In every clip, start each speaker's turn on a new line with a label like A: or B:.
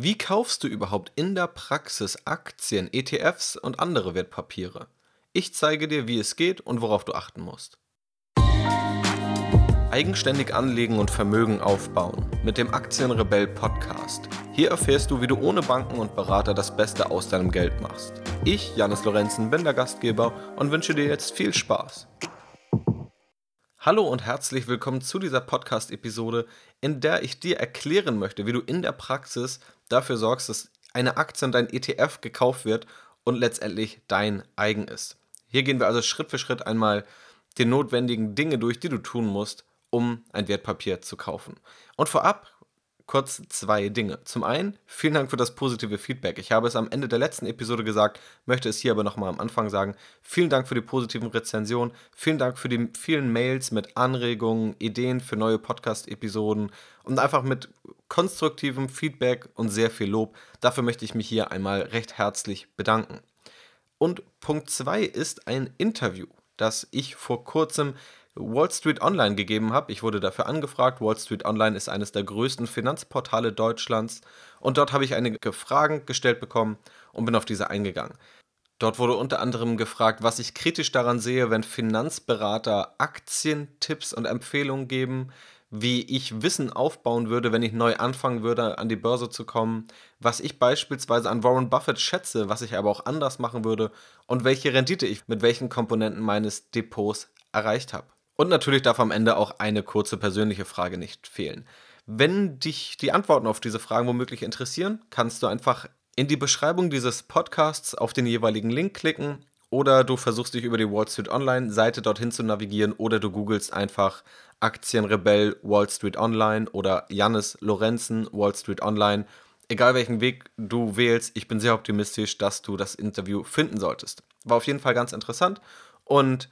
A: Wie kaufst du überhaupt in der Praxis Aktien, ETFs und andere Wertpapiere? Ich zeige dir, wie es geht und worauf du achten musst. Eigenständig anlegen und Vermögen aufbauen mit dem Aktienrebell Podcast. Hier erfährst du, wie du ohne Banken und Berater das Beste aus deinem Geld machst. Ich, Janis Lorenzen, bin der Gastgeber und wünsche dir jetzt viel Spaß. Hallo und herzlich willkommen zu dieser Podcast-Episode, in der ich dir erklären möchte, wie du in der Praxis dafür sorgst, dass eine Aktie und dein ETF gekauft wird und letztendlich dein eigen ist. Hier gehen wir also Schritt für Schritt einmal die notwendigen Dinge durch, die du tun musst, um ein Wertpapier zu kaufen. Und vorab kurz zwei Dinge. Zum einen, vielen Dank für das positive Feedback. Ich habe es am Ende der letzten Episode gesagt, möchte es hier aber nochmal am Anfang sagen. Vielen Dank für die positiven Rezensionen. Vielen Dank für die vielen Mails mit Anregungen, Ideen für neue Podcast-Episoden und einfach mit konstruktivem Feedback und sehr viel Lob. Dafür möchte ich mich hier einmal recht herzlich bedanken. Und Punkt 2 ist ein Interview, das ich vor kurzem Wall Street Online gegeben habe. Ich wurde dafür angefragt. Wall Street Online ist eines der größten Finanzportale Deutschlands. Und dort habe ich einige Fragen gestellt bekommen und bin auf diese eingegangen. Dort wurde unter anderem gefragt, was ich kritisch daran sehe, wenn Finanzberater Aktientipps und Empfehlungen geben, wie ich Wissen aufbauen würde, wenn ich neu anfangen würde, an die Börse zu kommen, was ich beispielsweise an Warren Buffett schätze, was ich aber auch anders machen würde und welche Rendite ich mit welchen Komponenten meines Depots erreicht habe. Und natürlich darf am Ende auch eine kurze persönliche Frage nicht fehlen. Wenn dich die Antworten auf diese Fragen womöglich interessieren, kannst du einfach in die Beschreibung dieses Podcasts auf den jeweiligen Link klicken oder du versuchst dich über die Wall Street Online Seite dorthin zu navigieren oder du googelst einfach Aktienrebell Wall Street Online oder Jannis Lorenzen Wall Street Online. Egal welchen Weg du wählst, ich bin sehr optimistisch, dass du das Interview finden solltest. War auf jeden Fall ganz interessant und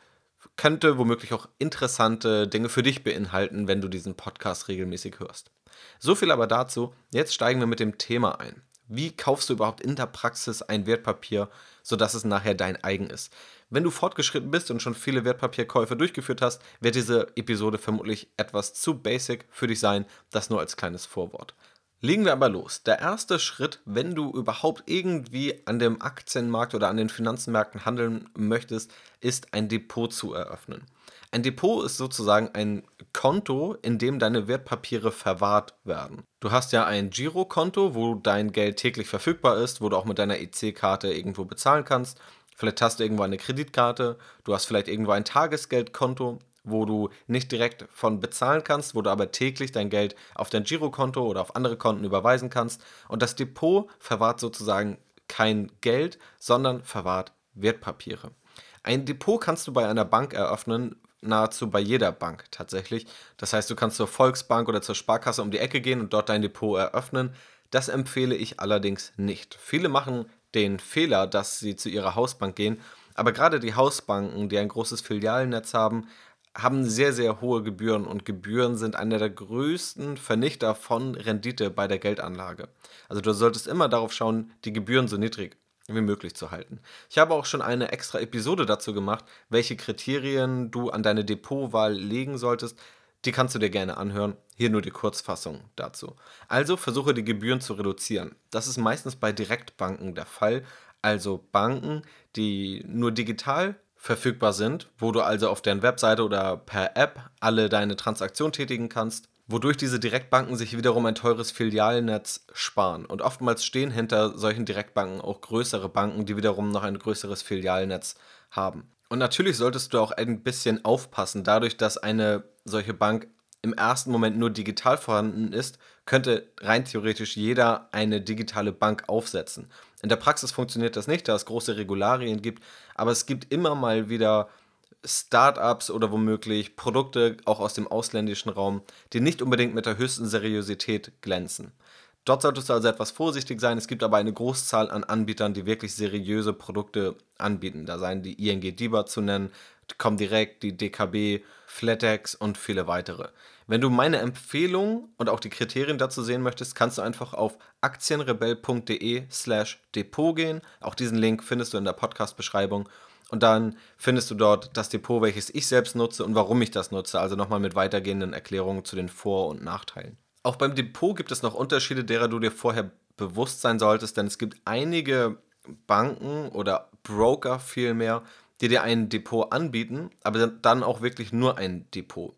A: könnte womöglich auch interessante Dinge für dich beinhalten, wenn du diesen Podcast regelmäßig hörst. So viel aber dazu. Jetzt steigen wir mit dem Thema ein. Wie kaufst du überhaupt in der Praxis ein Wertpapier, sodass es nachher dein eigen ist? Wenn du fortgeschritten bist und schon viele Wertpapierkäufe durchgeführt hast, wird diese Episode vermutlich etwas zu basic für dich sein. Das nur als kleines Vorwort. Legen wir aber los. Der erste Schritt, wenn du überhaupt irgendwie an dem Aktienmarkt oder an den Finanzmärkten handeln möchtest, ist ein Depot zu eröffnen. Ein Depot ist sozusagen ein Konto, in dem deine Wertpapiere verwahrt werden. Du hast ja ein Girokonto, wo dein Geld täglich verfügbar ist, wo du auch mit deiner EC-Karte irgendwo bezahlen kannst. Vielleicht hast du irgendwo eine Kreditkarte, du hast vielleicht irgendwo ein Tagesgeldkonto, wo du nicht direkt von bezahlen kannst, wo du aber täglich dein Geld auf dein Girokonto oder auf andere Konten überweisen kannst. Und das Depot verwahrt sozusagen kein Geld, sondern verwahrt Wertpapiere. Ein Depot kannst du bei einer Bank eröffnen, nahezu bei jeder Bank tatsächlich. Das heißt, du kannst zur Volksbank oder zur Sparkasse um die Ecke gehen und dort dein Depot eröffnen. Das empfehle ich allerdings nicht. Viele machen den Fehler, dass sie zu ihrer Hausbank gehen, aber gerade die Hausbanken, die ein großes Filialnetz haben, haben sehr, sehr hohe Gebühren und Gebühren sind einer der größten Vernichter von Rendite bei der Geldanlage. Also du solltest immer darauf schauen, die Gebühren so niedrig wie möglich zu halten. Ich habe auch schon eine extra Episode dazu gemacht, welche Kriterien du an deine Depotwahl legen solltest. Die kannst du dir gerne anhören. Hier nur die Kurzfassung dazu. Also versuche die Gebühren zu reduzieren. Das ist meistens bei Direktbanken der Fall. Also Banken, die nur digital verfügbar sind, wo du also auf deren Webseite oder per App alle deine Transaktionen tätigen kannst, wodurch diese Direktbanken sich wiederum ein teures Filialnetz sparen. Und oftmals stehen hinter solchen Direktbanken auch größere Banken, die wiederum noch ein größeres Filialnetz haben. Und natürlich solltest du auch ein bisschen aufpassen, dadurch, dass eine solche Bank im ersten Moment nur digital vorhanden ist, könnte rein theoretisch jeder eine digitale Bank aufsetzen. In der Praxis funktioniert das nicht, da es große Regularien gibt, aber es gibt immer mal wieder Startups oder womöglich Produkte auch aus dem ausländischen Raum, die nicht unbedingt mit der höchsten Seriosität glänzen. Dort solltest du also etwas vorsichtig sein. Es gibt aber eine Großzahl an Anbietern, die wirklich seriöse Produkte anbieten. Da seien die ING DIBA zu nennen, Comdirect, die DKB, Flatex und viele weitere. Wenn du meine Empfehlung und auch die Kriterien dazu sehen möchtest, kannst du einfach auf aktienrebell.de slash Depot gehen. Auch diesen Link findest du in der Podcast-Beschreibung. Und dann findest du dort das Depot, welches ich selbst nutze und warum ich das nutze. Also nochmal mit weitergehenden Erklärungen zu den Vor- und Nachteilen. Auch beim Depot gibt es noch Unterschiede, derer du dir vorher bewusst sein solltest, denn es gibt einige Banken oder Broker vielmehr, die dir ein Depot anbieten, aber dann auch wirklich nur ein Depot.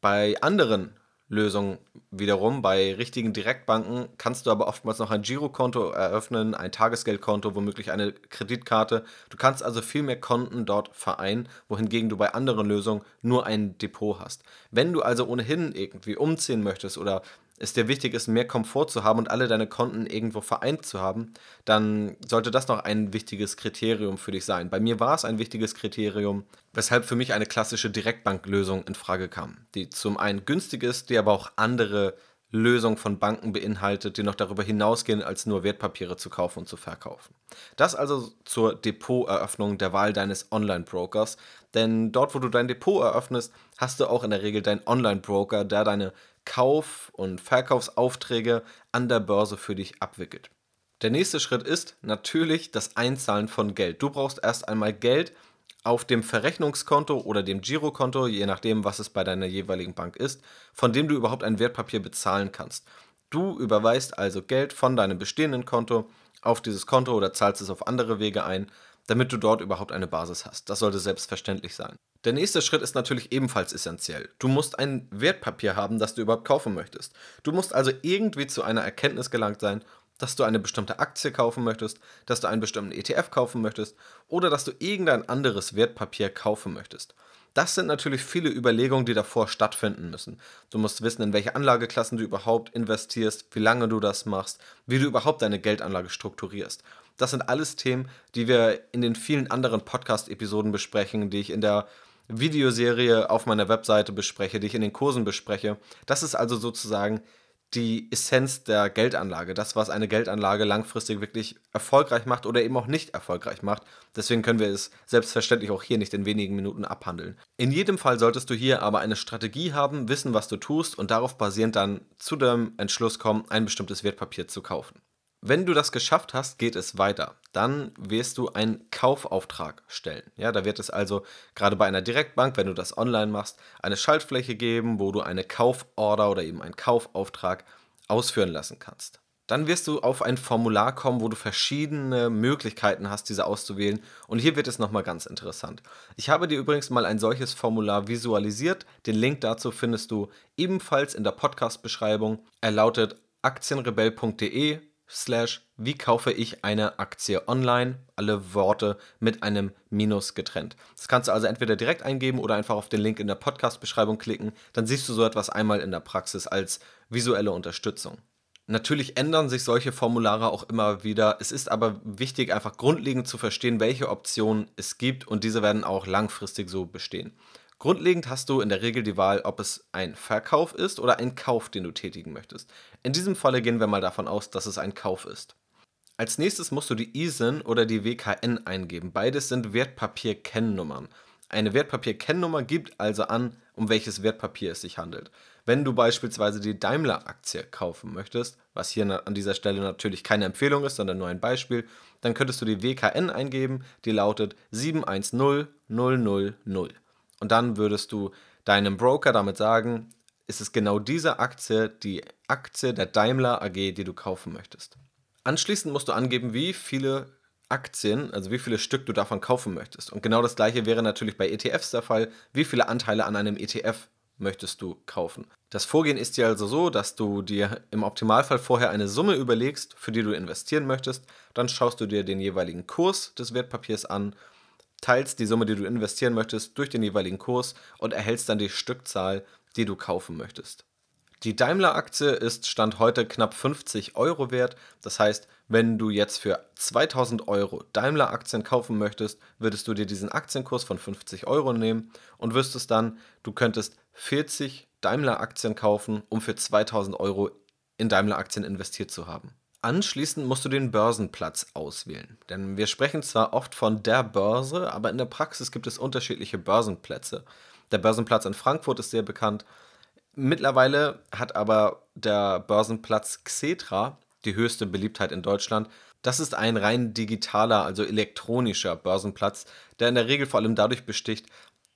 A: Bei anderen Lösungen wiederum, bei richtigen Direktbanken kannst du aber oftmals noch ein Girokonto eröffnen, ein Tagesgeldkonto, womöglich eine Kreditkarte. Du kannst also viel mehr Konten dort vereinen, wohingegen du bei anderen Lösungen nur ein Depot hast. Wenn du also ohnehin irgendwie umziehen möchtest oder es dir wichtig ist, mehr Komfort zu haben und alle deine Konten irgendwo vereint zu haben, dann sollte das noch ein wichtiges Kriterium für dich sein. Bei mir war es ein wichtiges Kriterium, weshalb für mich eine klassische Direktbanklösung in Frage kam, die zum einen günstig ist, die aber auch andere Lösungen von Banken beinhaltet, die noch darüber hinausgehen, als nur Wertpapiere zu kaufen und zu verkaufen. Das also zur Depoteröffnung der Wahl deines Online-Brokers, denn dort, wo du dein Depot eröffnest, hast du auch in der Regel deinen Online-Broker, der deine Kauf- und Verkaufsaufträge an der Börse für dich abwickelt. Der nächste Schritt ist natürlich das Einzahlen von Geld. Du brauchst erst einmal Geld auf dem Verrechnungskonto oder dem Girokonto, je nachdem, was es bei deiner jeweiligen Bank ist, von dem du überhaupt ein Wertpapier bezahlen kannst. Du überweist also Geld von deinem bestehenden Konto auf dieses Konto oder zahlst es auf andere Wege ein, damit du dort überhaupt eine Basis hast. Das sollte selbstverständlich sein. Der nächste Schritt ist natürlich ebenfalls essentiell. Du musst ein Wertpapier haben, das du überhaupt kaufen möchtest. Du musst also irgendwie zu einer Erkenntnis gelangt sein, dass du eine bestimmte Aktie kaufen möchtest, dass du einen bestimmten ETF kaufen möchtest oder dass du irgendein anderes Wertpapier kaufen möchtest. Das sind natürlich viele Überlegungen, die davor stattfinden müssen. Du musst wissen, in welche Anlageklassen du überhaupt investierst, wie lange du das machst, wie du überhaupt deine Geldanlage strukturierst. Das sind alles Themen, die wir in den vielen anderen Podcast-Episoden besprechen, die ich in der Videoserie auf meiner Webseite bespreche, die ich in den Kursen bespreche. Das ist also sozusagen die Essenz der Geldanlage, das, was eine Geldanlage langfristig wirklich erfolgreich macht oder eben auch nicht erfolgreich macht. Deswegen können wir es selbstverständlich auch hier nicht in wenigen Minuten abhandeln. In jedem Fall solltest du hier aber eine Strategie haben, wissen, was du tust und darauf basierend dann zu dem Entschluss kommen, ein bestimmtes Wertpapier zu kaufen. Wenn du das geschafft hast, geht es weiter. Dann wirst du einen Kaufauftrag stellen. Ja, da wird es also gerade bei einer Direktbank, wenn du das online machst, eine Schaltfläche geben, wo du eine Kauforder oder eben einen Kaufauftrag ausführen lassen kannst. Dann wirst du auf ein Formular kommen, wo du verschiedene Möglichkeiten hast, diese auszuwählen. Und hier wird es nochmal ganz interessant. Ich habe dir übrigens mal ein solches Formular visualisiert. Den Link dazu findest du ebenfalls in der Podcast-Beschreibung. Er lautet aktienrebell.de slash wie kaufe ich eine Aktie online, alle Worte mit einem Minus getrennt. Das kannst du also entweder direkt eingeben oder einfach auf den Link in der Podcast-Beschreibung klicken, dann siehst du so etwas einmal in der Praxis als visuelle Unterstützung. Natürlich ändern sich solche Formulare auch immer wieder. Es ist aber wichtig, einfach grundlegend zu verstehen, welche Optionen es gibt und diese werden auch langfristig so bestehen. Grundlegend hast du in der Regel die Wahl, ob es ein Verkauf ist oder ein Kauf, den du tätigen möchtest. In diesem Falle gehen wir mal davon aus, dass es ein Kauf ist. Als nächstes musst du die ISIN oder die WKN eingeben. Beides sind Wertpapier-Kennnummern. Eine Wertpapier-Kennnummer gibt also an, um welches Wertpapier es sich handelt. Wenn du beispielsweise die Daimler-Aktie kaufen möchtest, was hier an dieser Stelle natürlich keine Empfehlung ist, sondern nur ein Beispiel, dann könntest du die WKN eingeben, die lautet 710000. Und dann würdest du deinem Broker damit sagen, ist es genau diese Aktie, die Aktie der Daimler AG, die du kaufen möchtest. Anschließend musst du angeben, wie viele Aktien, also wie viele Stück du davon kaufen möchtest. Und genau das gleiche wäre natürlich bei ETFs der Fall. Wie viele Anteile an einem ETF möchtest du kaufen? Das Vorgehen ist dir also so, dass du dir im Optimalfall vorher eine Summe überlegst, für die du investieren möchtest. Dann schaust du dir den jeweiligen Kurs des Wertpapiers an teilst die Summe, die du investieren möchtest, durch den jeweiligen Kurs und erhältst dann die Stückzahl, die du kaufen möchtest. Die Daimler-Aktie ist Stand heute knapp 50 Euro wert. Das heißt, wenn du jetzt für 2000 Euro Daimler-Aktien kaufen möchtest, würdest du dir diesen Aktienkurs von 50 Euro nehmen und wüsstest dann, du könntest 40 Daimler-Aktien kaufen, um für 2000 Euro in Daimler-Aktien investiert zu haben. Anschließend musst du den Börsenplatz auswählen. Denn wir sprechen zwar oft von der Börse, aber in der Praxis gibt es unterschiedliche Börsenplätze. Der Börsenplatz in Frankfurt ist sehr bekannt. Mittlerweile hat aber der Börsenplatz Xetra die höchste Beliebtheit in Deutschland. Das ist ein rein digitaler, also elektronischer Börsenplatz, der in der Regel vor allem dadurch besticht,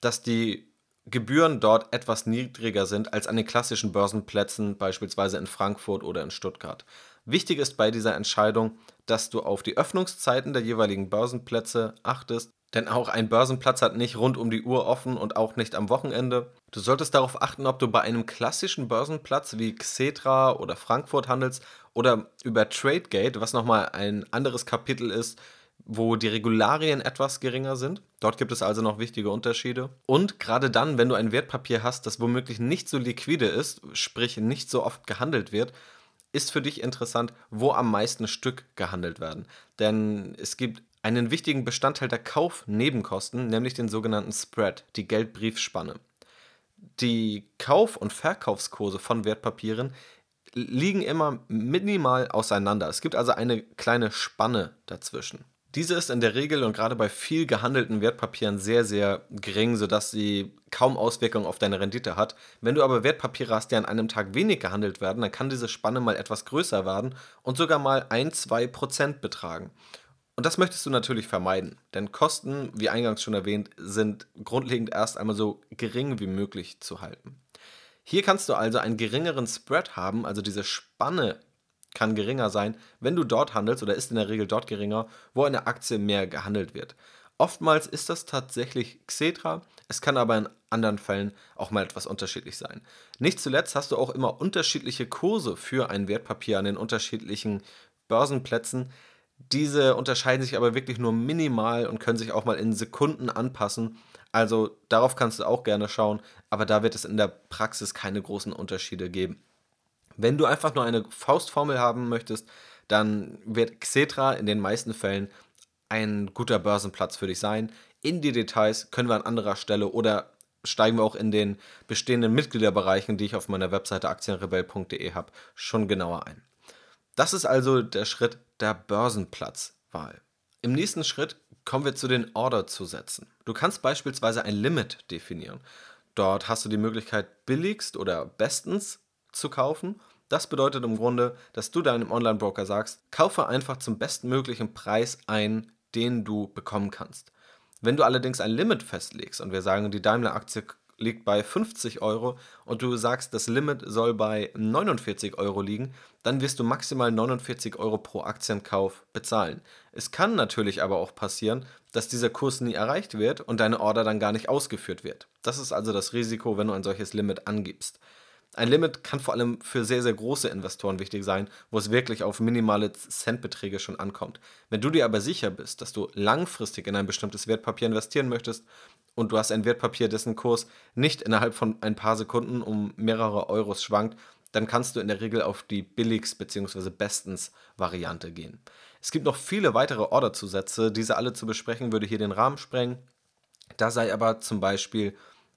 A: dass die Gebühren dort etwas niedriger sind als an den klassischen Börsenplätzen, beispielsweise in Frankfurt oder in Stuttgart. Wichtig ist bei dieser Entscheidung, dass du auf die Öffnungszeiten der jeweiligen Börsenplätze achtest, denn auch ein Börsenplatz hat nicht rund um die Uhr offen und auch nicht am Wochenende. Du solltest darauf achten, ob du bei einem klassischen Börsenplatz wie Xetra oder Frankfurt handelst oder über TradeGate, was nochmal ein anderes Kapitel ist, wo die Regularien etwas geringer sind. Dort gibt es also noch wichtige Unterschiede. Und gerade dann, wenn du ein Wertpapier hast, das womöglich nicht so liquide ist, sprich nicht so oft gehandelt wird, ist für dich interessant, wo am meisten Stück gehandelt werden. Denn es gibt einen wichtigen Bestandteil der Kaufnebenkosten, nämlich den sogenannten Spread, die Geldbriefspanne. Die Kauf- und Verkaufskurse von Wertpapieren liegen immer minimal auseinander. Es gibt also eine kleine Spanne dazwischen. Diese ist in der Regel und gerade bei viel gehandelten Wertpapieren sehr, sehr gering, sodass sie kaum Auswirkungen auf deine Rendite hat. Wenn du aber Wertpapiere hast, die an einem Tag wenig gehandelt werden, dann kann diese Spanne mal etwas größer werden und sogar mal 1-2% betragen. Und das möchtest du natürlich vermeiden, denn Kosten, wie eingangs schon erwähnt, sind grundlegend erst einmal so gering wie möglich zu halten. Hier kannst du also einen geringeren Spread haben, also diese Spanne kann geringer sein, wenn du dort handelst oder ist in der Regel dort geringer, wo eine Aktie mehr gehandelt wird. Oftmals ist das tatsächlich Xetra, es kann aber in anderen Fällen auch mal etwas unterschiedlich sein. Nicht zuletzt hast du auch immer unterschiedliche Kurse für ein Wertpapier an den unterschiedlichen Börsenplätzen. Diese unterscheiden sich aber wirklich nur minimal und können sich auch mal in Sekunden anpassen. Also darauf kannst du auch gerne schauen, aber da wird es in der Praxis keine großen Unterschiede geben. Wenn du einfach nur eine Faustformel haben möchtest, dann wird Xetra in den meisten Fällen ein guter Börsenplatz für dich sein. In die Details können wir an anderer Stelle oder steigen wir auch in den bestehenden Mitgliederbereichen, die ich auf meiner Webseite aktienrebell.de habe, schon genauer ein. Das ist also der Schritt der Börsenplatzwahl. Im nächsten Schritt kommen wir zu den Orderzusätzen. Du kannst beispielsweise ein Limit definieren. Dort hast du die Möglichkeit, billigst oder bestens zu kaufen. Das bedeutet im Grunde, dass du deinem Online-Broker sagst, kaufe einfach zum bestmöglichen Preis ein, den du bekommen kannst. Wenn du allerdings ein Limit festlegst und wir sagen, die Daimler-Aktie liegt bei 50 Euro und du sagst, das Limit soll bei 49 Euro liegen, dann wirst du maximal 49 Euro pro Aktienkauf bezahlen. Es kann natürlich aber auch passieren, dass dieser Kurs nie erreicht wird und deine Order dann gar nicht ausgeführt wird. Das ist also das Risiko, wenn du ein solches Limit angibst. Ein Limit kann vor allem für sehr, sehr große Investoren wichtig sein, wo es wirklich auf minimale Centbeträge schon ankommt. Wenn du dir aber sicher bist, dass du langfristig in ein bestimmtes Wertpapier investieren möchtest und du hast ein Wertpapier, dessen Kurs nicht innerhalb von ein paar Sekunden um mehrere Euros schwankt, dann kannst du in der Regel auf die billigst bzw. bestens Variante gehen. Es gibt noch viele weitere Orderzusätze, diese alle zu besprechen würde hier den Rahmen sprengen. Da sei aber zum Beispiel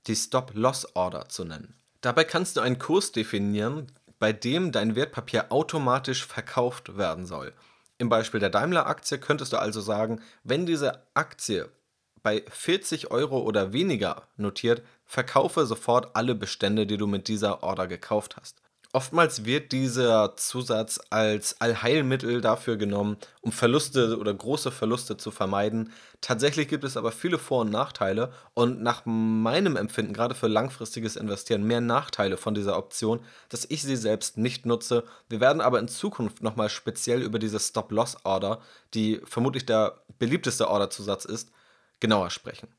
A: die Stop-Loss-Order zu nennen. Dabei kannst du einen Kurs definieren, bei dem dein Wertpapier automatisch verkauft werden soll. Im Beispiel der Daimler-Aktie könntest du also sagen, wenn diese Aktie bei 40 Euro oder weniger notiert, verkaufe sofort alle Bestände, die du mit dieser Order gekauft hast. Oftmals wird dieser Zusatz als Allheilmittel dafür genommen, um Verluste oder große Verluste zu vermeiden. Tatsächlich gibt es aber viele Vor- und Nachteile und nach meinem Empfinden, gerade für langfristiges Investieren, mehr Nachteile von dieser Option, dass ich sie selbst nicht nutze. Wir werden aber in Zukunft nochmal speziell über diese Stop-Loss-Order, die vermutlich der beliebteste Orderzusatz ist, genauer sprechen.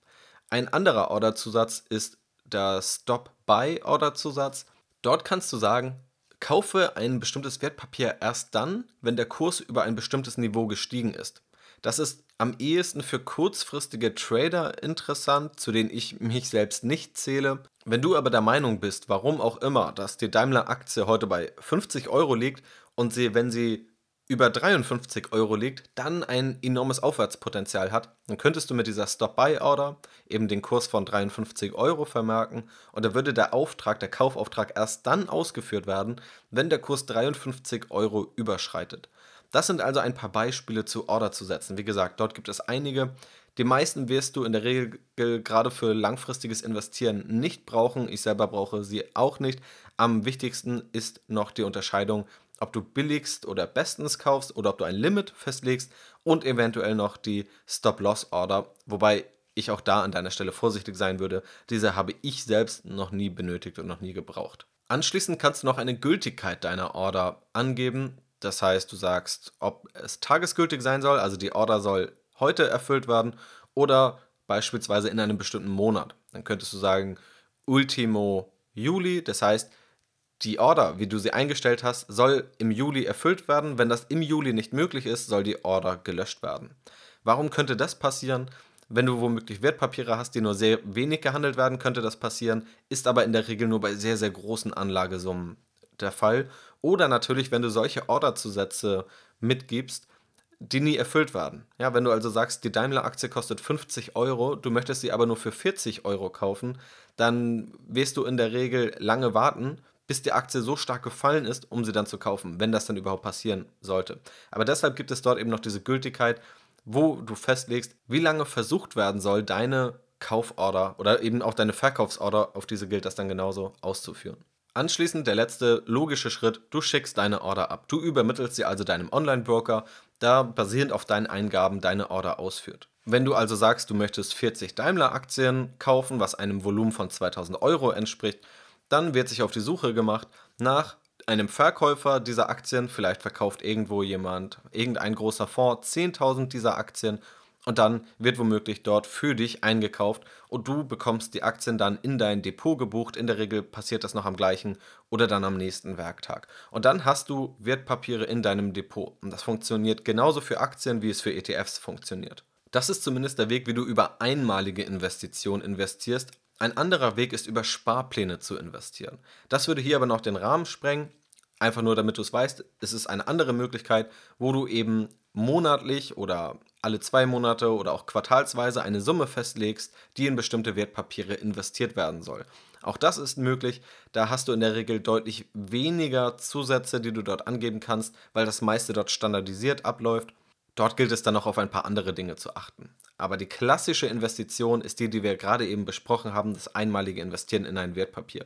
A: Ein anderer Orderzusatz ist der Stop-Buy-Orderzusatz. Dort kannst du sagen, kaufe ein bestimmtes Wertpapier erst dann, wenn der Kurs über ein bestimmtes Niveau gestiegen ist. Das ist am ehesten für kurzfristige Trader interessant, zu denen ich mich selbst nicht zähle. Wenn du aber der Meinung bist, warum auch immer, dass die Daimler-Aktie heute bei 50 Euro liegt und sie, wenn sie über 53 Euro liegt, dann ein enormes Aufwärtspotenzial hat, dann könntest du mit dieser Stop-Buy-Order eben den Kurs von 53 Euro vermerken und da würde der Auftrag, der Kaufauftrag erst dann ausgeführt werden, wenn der Kurs 53 Euro überschreitet. Das sind also ein paar Beispiele zu Order zu setzen. Wie gesagt, dort gibt es einige. Die meisten wirst du in der Regel gerade für langfristiges Investieren nicht brauchen. Ich selber brauche sie auch nicht. Am wichtigsten ist noch die Unterscheidung ob du billigst oder bestens kaufst oder ob du ein Limit festlegst und eventuell noch die Stop-Loss-Order, wobei ich auch da an deiner Stelle vorsichtig sein würde. Diese habe ich selbst noch nie benötigt und noch nie gebraucht. Anschließend kannst du noch eine Gültigkeit deiner Order angeben. Das heißt, du sagst, ob es tagesgültig sein soll, also die Order soll heute erfüllt werden oder beispielsweise in einem bestimmten Monat. Dann könntest du sagen, Ultimo Juli, das heißt, die Order, wie du sie eingestellt hast, soll im Juli erfüllt werden. Wenn das im Juli nicht möglich ist, soll die Order gelöscht werden. Warum könnte das passieren? Wenn du womöglich Wertpapiere hast, die nur sehr wenig gehandelt werden, könnte das passieren, ist aber in der Regel nur bei sehr, sehr großen Anlagesummen der Fall. Oder natürlich, wenn du solche Orderzusätze mitgibst, die nie erfüllt werden. Ja, wenn du also sagst, die Daimler-Aktie kostet 50 Euro, du möchtest sie aber nur für 40 Euro kaufen, dann wirst du in der Regel lange warten, bis die Aktie so stark gefallen ist, um sie dann zu kaufen, wenn das dann überhaupt passieren sollte. Aber deshalb gibt es dort eben noch diese Gültigkeit, wo du festlegst, wie lange versucht werden soll, deine Kauforder oder eben auch deine Verkaufsorder, auf diese gilt das dann genauso, auszuführen. Anschließend der letzte logische Schritt, du schickst deine Order ab. Du übermittelst sie also deinem Online-Broker, der basierend auf deinen Eingaben deine Order ausführt. Wenn du also sagst, du möchtest 40 Daimler-Aktien kaufen, was einem Volumen von 2000 Euro entspricht, dann wird sich auf die Suche gemacht nach einem Verkäufer dieser Aktien. Vielleicht verkauft irgendwo jemand, irgendein großer Fonds 10.000 dieser Aktien und dann wird womöglich dort für dich eingekauft und du bekommst die Aktien dann in dein Depot gebucht. In der Regel passiert das noch am gleichen oder dann am nächsten Werktag. Und dann hast du Wertpapiere in deinem Depot. Und das funktioniert genauso für Aktien, wie es für ETFs funktioniert. Das ist zumindest der Weg, wie du über einmalige Investitionen investierst, ein anderer Weg ist, über Sparpläne zu investieren. Das würde hier aber noch den Rahmen sprengen. Einfach nur, damit du es weißt, es ist eine andere Möglichkeit, wo du eben monatlich oder alle zwei Monate oder auch quartalsweise eine Summe festlegst, die in bestimmte Wertpapiere investiert werden soll. Auch das ist möglich. Da hast du in der Regel deutlich weniger Zusätze, die du dort angeben kannst, weil das meiste dort standardisiert abläuft. Dort gilt es dann noch auf ein paar andere Dinge zu achten. Aber die klassische Investition ist die, die wir gerade eben besprochen haben, das einmalige Investieren in ein Wertpapier.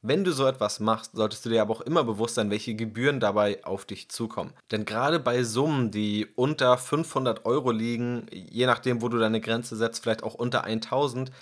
A: Wenn du so etwas machst, solltest du dir aber auch immer bewusst sein, welche Gebühren dabei auf dich zukommen. Denn gerade bei Summen, die unter 500 Euro liegen, je nachdem, wo du deine Grenze setzt, vielleicht auch unter 1000,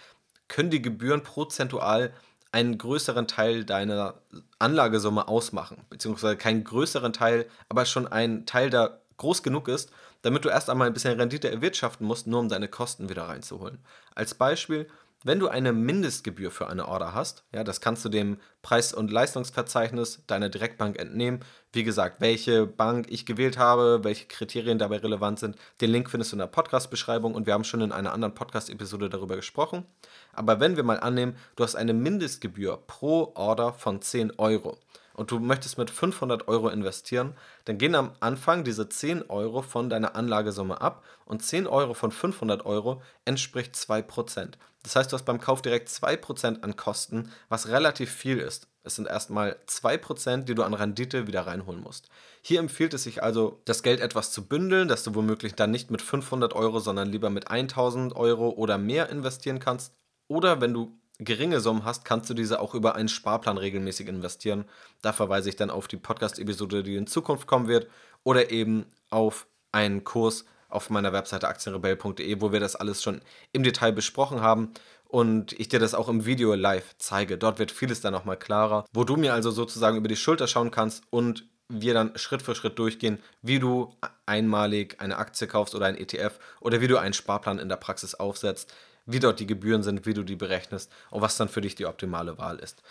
A: können die Gebühren prozentual einen größeren Teil deiner Anlagesumme ausmachen. Beziehungsweise keinen größeren Teil, aber schon einen Teil, der groß genug ist, damit du erst einmal ein bisschen Rendite erwirtschaften musst, nur um deine Kosten wieder reinzuholen. Als Beispiel, wenn du eine Mindestgebühr für eine Order hast, ja, das kannst du dem Preis- und Leistungsverzeichnis deiner Direktbank entnehmen. Wie gesagt, welche Bank ich gewählt habe, welche Kriterien dabei relevant sind. Den Link findest du in der Podcast-Beschreibung und wir haben schon in einer anderen Podcast-Episode darüber gesprochen. Aber wenn wir mal annehmen, du hast eine Mindestgebühr pro Order von 10 Euro und du möchtest mit 500 Euro investieren, dann gehen am Anfang diese 10 Euro von deiner Anlagesumme ab und 10 Euro von 500 Euro entspricht 2%. Das heißt, du hast beim Kauf direkt 2% an Kosten, was relativ viel ist. Es sind erstmal 2%, die du an Rendite wieder reinholen musst. Hier empfiehlt es sich also, das Geld etwas zu bündeln, dass du womöglich dann nicht mit 500 Euro, sondern lieber mit 1000 Euro oder mehr investieren kannst. Oder wenn du geringe Summen hast, kannst du diese auch über einen Sparplan regelmäßig investieren. Da verweise ich dann auf die Podcast-Episode, die in Zukunft kommen wird, oder eben auf einen Kurs auf meiner Webseite aktienrebell.de, wo wir das alles schon im Detail besprochen haben und ich dir das auch im Video live zeige. Dort wird vieles dann nochmal klarer, wo du mir also sozusagen über die Schulter schauen kannst und wir dann Schritt für Schritt durchgehen, wie du einmalig eine Aktie kaufst oder ein ETF oder wie du einen Sparplan in der Praxis aufsetzt wie dort die Gebühren sind, wie du die berechnest und was dann für dich die optimale Wahl ist.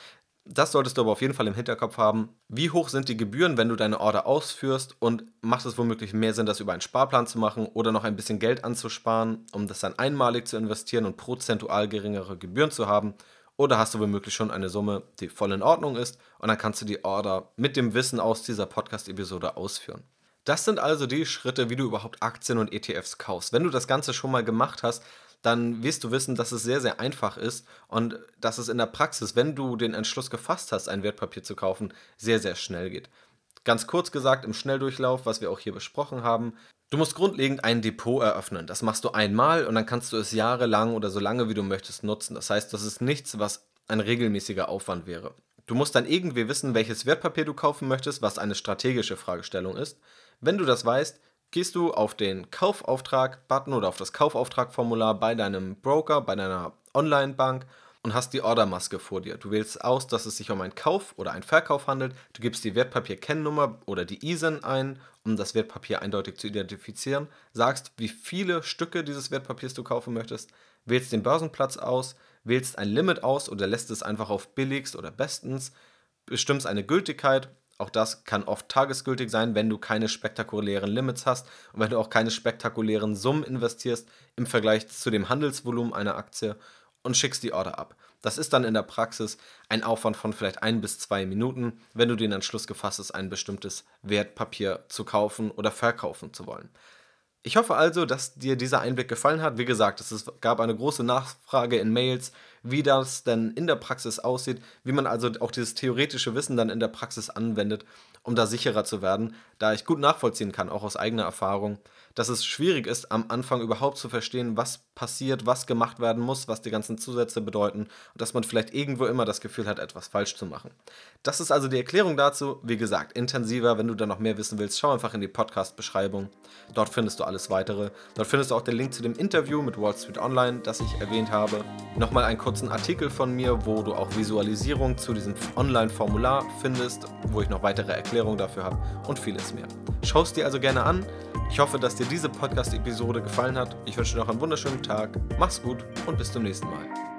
A: Das solltest du aber auf jeden Fall im Hinterkopf haben. Wie hoch sind die Gebühren, wenn du deine Order ausführst und macht es womöglich mehr Sinn, das über einen Sparplan zu machen oder noch ein bisschen Geld anzusparen, um das dann einmalig zu investieren und prozentual geringere Gebühren zu haben? Oder hast du womöglich schon eine Summe, die voll in Ordnung ist und dann kannst du die Order mit dem Wissen aus dieser Podcast-Episode ausführen. Das sind also die Schritte, wie du überhaupt Aktien und ETFs kaufst. Wenn du das Ganze schon mal gemacht hast, dann wirst du wissen, dass es sehr, sehr einfach ist und dass es in der Praxis, wenn du den Entschluss gefasst hast, ein Wertpapier zu kaufen, sehr, sehr schnell geht. Ganz kurz gesagt, im Schnelldurchlauf, was wir auch hier besprochen haben, du musst grundlegend ein Depot eröffnen. Das machst du einmal und dann kannst du es jahrelang oder so lange wie du möchtest nutzen. Das heißt, das ist nichts, was ein regelmäßiger Aufwand wäre. Du musst dann irgendwie wissen, welches Wertpapier du kaufen möchtest, was eine strategische Fragestellung ist. Wenn du das weißt, gehst du auf den Kaufauftrag-Button oder auf das Kaufauftrag-Formular bei deinem Broker, bei deiner Online-Bank und hast die Ordermaske vor dir. Du wählst aus, dass es sich um einen Kauf oder einen Verkauf handelt. Du gibst die Wertpapier-Kennnummer oder die ISIN ein, um das Wertpapier eindeutig zu identifizieren. Sagst, wie viele Stücke dieses Wertpapiers du kaufen möchtest. Wählst den Börsenplatz aus, wählst ein Limit aus oder lässt es einfach auf billigst oder bestens. Bestimmst eine Gültigkeit auch das kann oft tagesgültig sein, wenn du keine spektakulären Limits hast und wenn du auch keine spektakulären Summen investierst im Vergleich zu dem Handelsvolumen einer Aktie und schickst die Order ab. Das ist dann in der Praxis ein Aufwand von vielleicht ein bis zwei Minuten, wenn du den Entschluss gefasst hast, ein bestimmtes Wertpapier zu kaufen oder verkaufen zu wollen. Ich hoffe also, dass dir dieser Einblick gefallen hat. Wie gesagt, es gab eine große Nachfrage in Mails, wie das denn in der Praxis aussieht, wie man also auch dieses theoretische Wissen dann in der Praxis anwendet, um da sicherer zu werden, da ich gut nachvollziehen kann, auch aus eigener Erfahrung, dass es schwierig ist, am Anfang überhaupt zu verstehen, was passiert, was gemacht werden muss, was die ganzen Zusätze bedeuten und dass man vielleicht irgendwo immer das Gefühl hat, etwas falsch zu machen. Das ist also die Erklärung dazu. Wie gesagt, intensiver, wenn du da noch mehr wissen willst, schau einfach in die Podcast-Beschreibung. Dort findest du alles weitere. Dort findest du auch den Link zu dem Interview mit Wall Street Online, das ich erwähnt habe. Nochmal einen kurzen Artikel von mir, wo du auch Visualisierung zu diesem Online-Formular findest, wo ich noch weitere Erklärungen dafür habe und vieles mehr. Schau es dir also gerne an. Ich hoffe, dass dir diese Podcast-Episode gefallen hat. Ich wünsche dir noch einen wunderschönen Tag. Mach's gut und bis zum nächsten Mal.